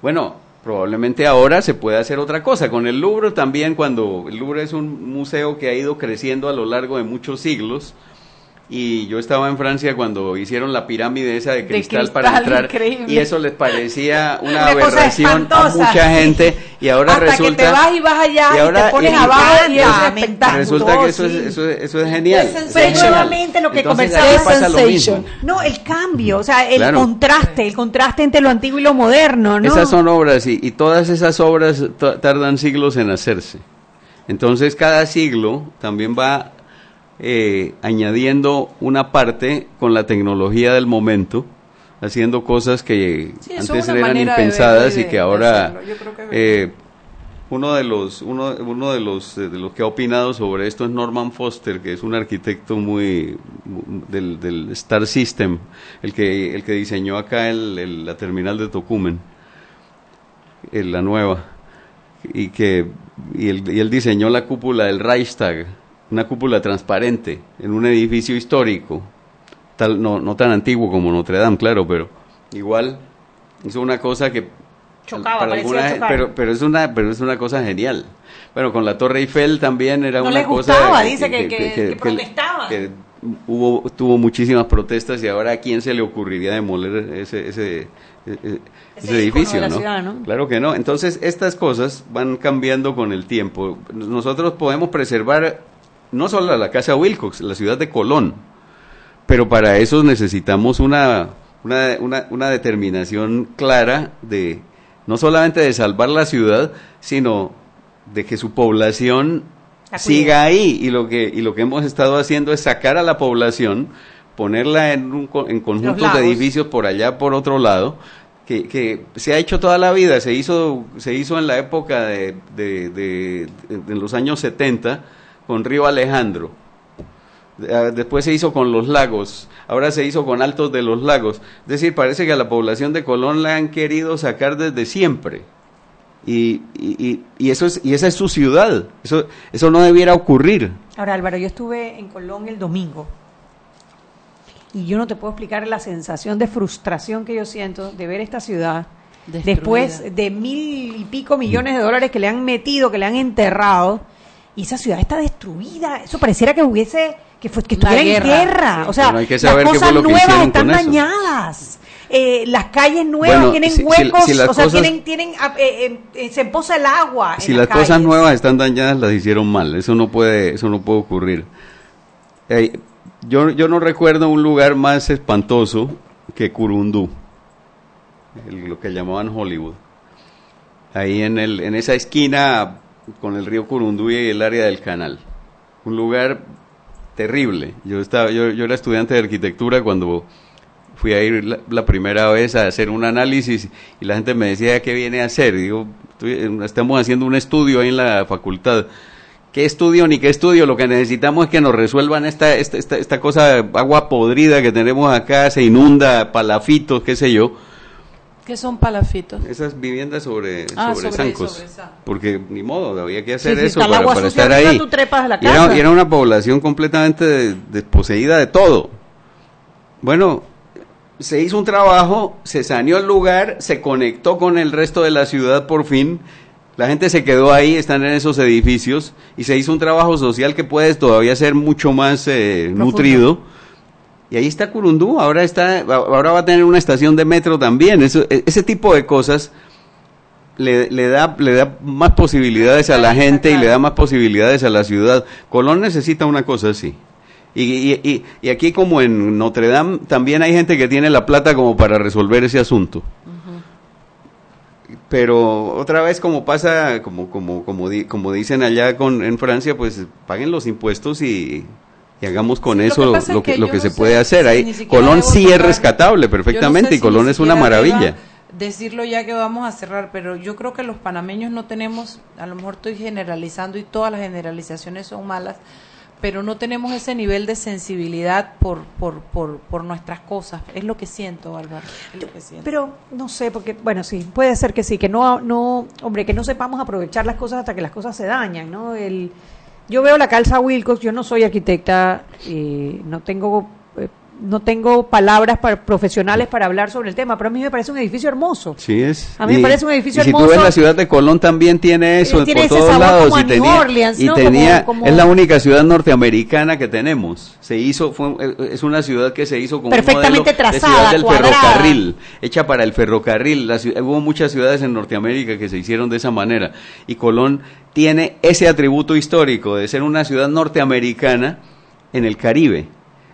bueno, probablemente ahora se puede hacer otra cosa. Con el Louvre también, cuando el Louvre es un museo que ha ido creciendo a lo largo de muchos siglos, y yo estaba en Francia cuando hicieron la pirámide esa de cristal, de cristal para entrar increíble. y eso les parecía una, una aberración a mucha gente y ahora Hasta resulta que te vas y vas allá y, ahora, y te pones y, abajo y es espectacular resulta que eso, sí. es, eso, es, eso es genial pero nuevamente lo que conversábamos no el cambio o sea el claro. contraste el contraste entre lo antiguo y lo moderno ¿no? esas son obras y, y todas esas obras tardan siglos en hacerse entonces cada siglo también va eh, añadiendo una parte con la tecnología del momento, haciendo cosas que sí, antes eran impensadas de, de, y que ahora... Que eh, uno de los uno, uno de los eh, de los que ha opinado sobre esto es Norman Foster que es un arquitecto muy mu- del, del Star System el que el que diseñó acá el- el- la terminal de Tocumen en la nueva y que y él, y él diseñó la cúpula del Reichstag una cúpula transparente en un edificio histórico tal no no tan antiguo como Notre Dame claro pero igual hizo una cosa que Chocaba, para parecía alguna- chocar. pero pero es una pero es una cosa genial bueno con la Torre Eiffel también era No una cosa dice que- que- que que- protestaban. que hubo tuvo muchísimas protestas y ahora a quién se le ocurriría demoler ese ese ese, ese ícono edificio ¿no? claro que no entonces estas cosas van cambiando con el tiempo nosotros podemos preservar no solo la casa Wilcox la ciudad de Colón pero para eso necesitamos una, una, una, una determinación clara de no solamente de salvar la ciudad, sino de que su población siga ahí. Y lo, que, y lo que hemos estado haciendo es sacar a la población, ponerla en, un, en conjuntos de edificios por allá, por otro lado, que, que se ha hecho toda la vida, se hizo, se hizo en la época de, de, de- de- en los años 70 con Río Alejandro. Eh, Después se hizo con los lagos, ahora se hizo con Altos de los Lagos. Es decir, parece que a la población de Colón la han querido sacar desde siempre. Y, y, y- y eso es, y esa es su ciudad. Eso, eso no debiera ocurrir. Ahora, Álvaro, yo estuve en Colón el domingo y yo no te puedo explicar la sensación de frustración que yo siento de ver esta ciudad Destruida. después de mil y pico millones de dólares que le han metido, que le han enterrado, y esa ciudad está destruida. Eso pareciera que hubiese que, fue, que estuviera en guerra. O sea, Bueno, hay que las saber cosas fue lo que nuevas están dañadas. Eh, las calles nuevas Bueno, tienen si- huecos, si o sea, cosas- tienen, tienen ah, eh, eh, eh, se empoza el agua. Si en las las cosas nuevas están dañadas, las hicieron mal. Eso no puede, eso no puede ocurrir. Eh, yo, yo no recuerdo un lugar más espantoso que Curundú, el- lo que llamaban Hollywood. Ahí en, el, en esa esquina con el río Curundú y el área del canal. Un lugar terrible. Yo, estaba, yo, yo era estudiante de arquitectura cuando fui a ir la, primera vez a hacer un análisis y la gente me decía, ¿qué viene a hacer? Digo, "Estoy- estamos haciendo un estudio ahí en la facultad. ¿Qué estudio ni qué estudio? Lo que necesitamos es que nos resuelvan esta, esta, esta, esta cosa, agua podrida que tenemos acá, se inunda, palafitos, qué sé yo. ¿Qué son palafitos? Esas viviendas sobre, Ah, sobre, sobre- zancos. sobre. Porque ni modo, había que hacer Sí, sí, eso para, agua para sucia estar ahí. tú trepas a la Y era, y era una población completamente de- desposeída de todo. Bueno, se hizo un trabajo, se saneó el lugar, se conectó con el resto de la ciudad por fin. La gente se quedó ahí, están en esos edificios y se hizo un trabajo social que puede todavía ser mucho más eh, nutrido. Y ahí está Curundú, ahora está, ahora va a tener una estación de metro también. Eso, e- ese tipo de cosas le, le da le da más posibilidades a la gente y le da más posibilidades a la ciudad. Colón necesita una cosa así. Y, y, y, y aquí como en Notre Dame también hay gente que tiene la plata como para resolver ese asunto. Pero otra vez como pasa, como como como, di- como dicen allá con en Francia, pues paguen los impuestos y, y hagamos con Lo que eso lo, que, lo que no se sé puede hacer. si Ahí Colón sí es rescatable no perfectamente y Colón es una maravilla. Decirlo ya que vamos a cerrar, pero yo creo que los panameños no tenemos, a lo mejor estoy generalizando y todas las generalizaciones son malas, pero no tenemos ese nivel de sensibilidad por, por, por, por nuestras cosas. Es lo que siento, Álvaro. Pero no sé, porque, bueno, sí, puede ser que sí, que no, no, hombre, que no sepamos aprovechar las cosas hasta que las cosas se dañan, ¿no? El, yo veo la calza Wilcox, yo no soy arquitecta, eh, no tengo, no tengo palabras para, profesionales para hablar sobre el tema, pero a mí me parece un edificio hermoso. Sí es. A mí me parece un edificio y si tú hermoso. ves la ciudad de Colón también tiene eso tiene por ese todos sabor lados como a y New tenía Orleans, y ¿no? tenía Como- como- es la única ciudad norteamericana que tenemos. Se hizo fue es una ciudad que se hizo como Perfectamente un trazada, de ciudad del cuadrada. ferrocarril, hecha para el ferrocarril. La hubo muchas ciudades en Norteamérica que se hicieron de esa manera y Colón tiene ese atributo histórico de ser una ciudad norteamericana en el Caribe.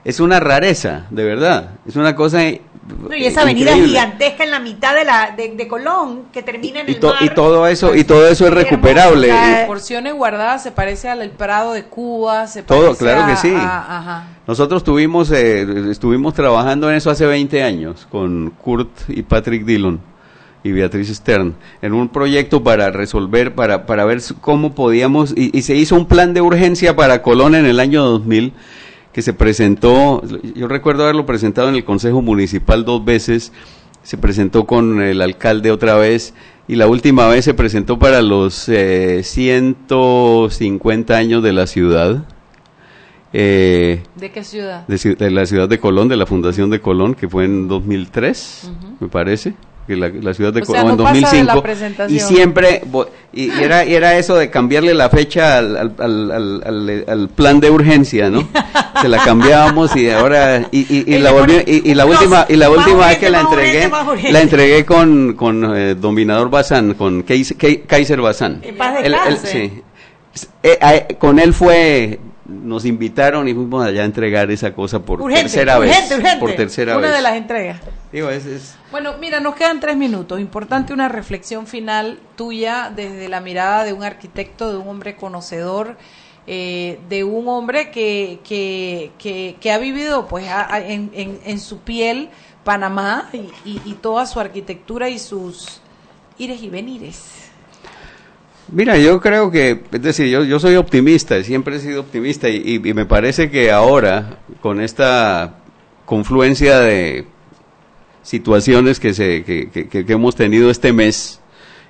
Es una rareza, de verdad. Es una cosa No, y esa avenida increíble. gigantesca en la mitad de, la, de, de Colón, que termina en y, el to- mar. y todo eso y todo eso es recuperable Las porciones guardadas se parece al Prado de Cuba, se Todo, parece claro que sí. a- ajá. nosotros tuvimos eh, estuvimos trabajando en eso hace 20 años con Kurt y Patrick Dillon y Beatriz Stern, en un proyecto para resolver, para, para ver cómo podíamos, y, y se hizo un plan de urgencia para Colón en el año 2000, que se presentó, yo recuerdo haberlo presentado en el Consejo Municipal dos veces, se presentó con el alcalde otra vez, y la última vez se presentó para los eh, 150 años de la ciudad. Eh, ¿De qué ciudad? de, la ciudad de Colón, de la Fundación de Colón, que fue en 2003, me parece, que la, la ciudad de O sea, Colón no en pasa de la 2005. presentación. Y siempre, y, y era, y era eso de cambiarle la fecha al, al, al- al- plan de urgencia, ¿no? Se la cambiábamos y ahora, y, y, y la, volví- y, la última, y la última vez que la entregué, la entregué con, con eh, Dominador Bazán, con Kais- Kai- Kaiser Bazán. Él- descanse. sí. Eh, eh, con él fue nos invitaron y fuimos allá a entregar esa cosa por Urgente, tercera urgente, vez urgente. por tercera Una vez de las entregas. Digo, es- es- Bueno, mira, nos quedan tres minutos. Importante una reflexión final tuya desde la mirada de un arquitecto, de un hombre conocedor, eh, de un hombre que, que, que, que ha vivido pues a- a- en, en, en su piel Panamá y, y- y toda su arquitectura y sus ires y venires. Mira, yo creo que, es decir, yo, yo soy optimista, siempre he sido optimista y, y- y me parece que ahora, con esta confluencia de situaciones que, se, que, que- que- hemos tenido este mes,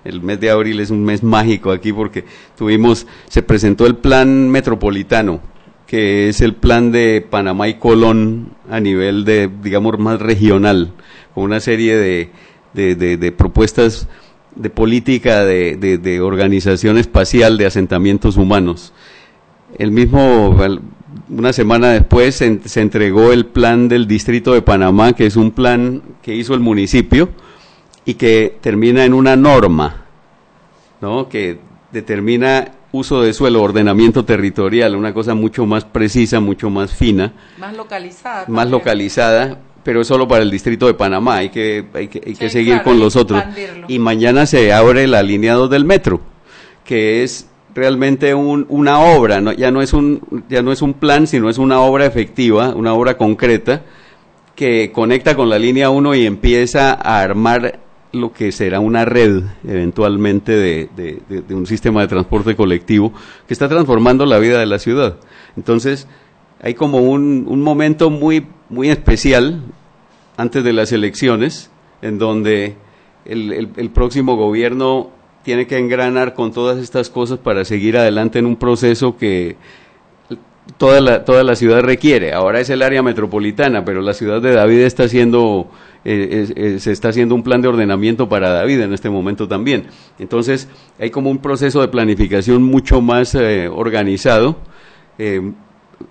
el mes de abril es un mes mágico aquí porque tuvimos, se presentó el plan metropolitano, que es el plan de Panamá y Colón a nivel de, digamos, más regional, con una serie de, de, de- de propuestas de política de organización espacial de asentamientos humanos. El mismo, una semana después, se, se entregó el plan del Distrito de Panamá, que es un plan que hizo el municipio y que termina en una norma, ¿no? Que determina uso de suelo, ordenamiento territorial, una cosa mucho más precisa, mucho más fina Más localizada. más localizada, pero es solo para el distrito de Panamá. Hay que, hay que, hay que Sí, seguir claro, con los otros. expandirlo. Y mañana se abre la línea 2 del metro, que es realmente un- una obra, ¿no? ya, no es un, ya no es un plan, sino es una obra efectiva, una obra concreta, que conecta con la línea 1 y empieza a armar lo que será una red eventualmente de, de- un sistema de transporte colectivo que está transformando la vida de la ciudad. Entonces, hay como un, un momento muy, muy especial antes de las elecciones, en donde el- el próximo gobierno tiene que engranar con todas estas cosas para seguir adelante en un proceso que toda la, toda la ciudad requiere. Ahora es el área metropolitana, pero la ciudad de David está haciendo, eh, es- se está haciendo un plan de ordenamiento para David en este momento también. Entonces, hay como un proceso de planificación mucho más eh, organizado, eh,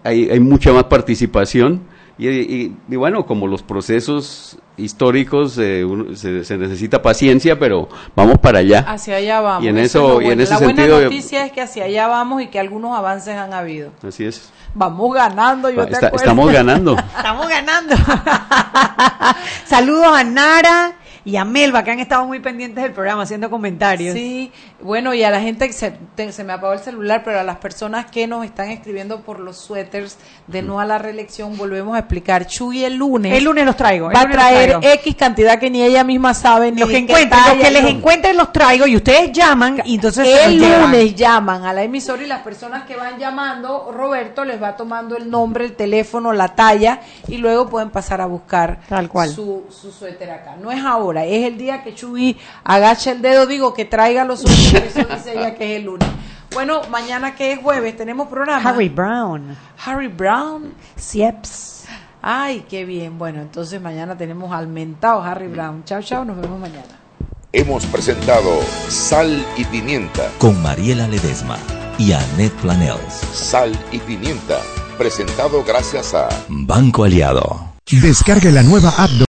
hay, hay mucha más participación. Y, y- y bueno, como los procesos históricos, eh, uno- se, se necesita paciencia, pero vamos para allá. Hacia allá vamos. Y en eso y en ese La buena yo- noticia es que hacia allá vamos y que algunos avances han habido. Así es. Vamos ganando, yo te Está- acuerdo. estamos ganando. <laughs> Estamos ganando. <laughs> Saludos a Nara y a Melba, que han estado muy pendientes del programa haciendo comentarios. Sí, bueno, y a la gente, que se, te- se me apagó el celular, pero a las personas que nos están escribiendo por los suéteres de no a la reelección, volvemos a explicar. Chuy el lunes. El lunes los traigo. Va a traer. X cantidad que ni ella misma sabe, ni Los que encuentren, los que les encuentren los traigo y ustedes llaman y entonces el lunes llaman a la emisora y las personas que van llamando, Roberto les va tomando el nombre, el teléfono, la talla y luego pueden pasar a buscar Tal cual. Su, su suéter acá. No es ahora, es el día que Chuy agacha el dedo, digo que traiga los suéteres, eso dice ella que es el lunes. Bueno, mañana que es jueves, tenemos programa. Harry Brown. Harry Brown. Sieps. Ay, qué bien. Bueno, entonces mañana tenemos al mentado Harry Brown. Chao, chao, nos vemos mañana. Hemos presentado Sal y Pimienta. Con Mariela Ledesma y Annette Planels. Sal y Pimienta. Presentado gracias a Banco Aliado. Descargue la nueva app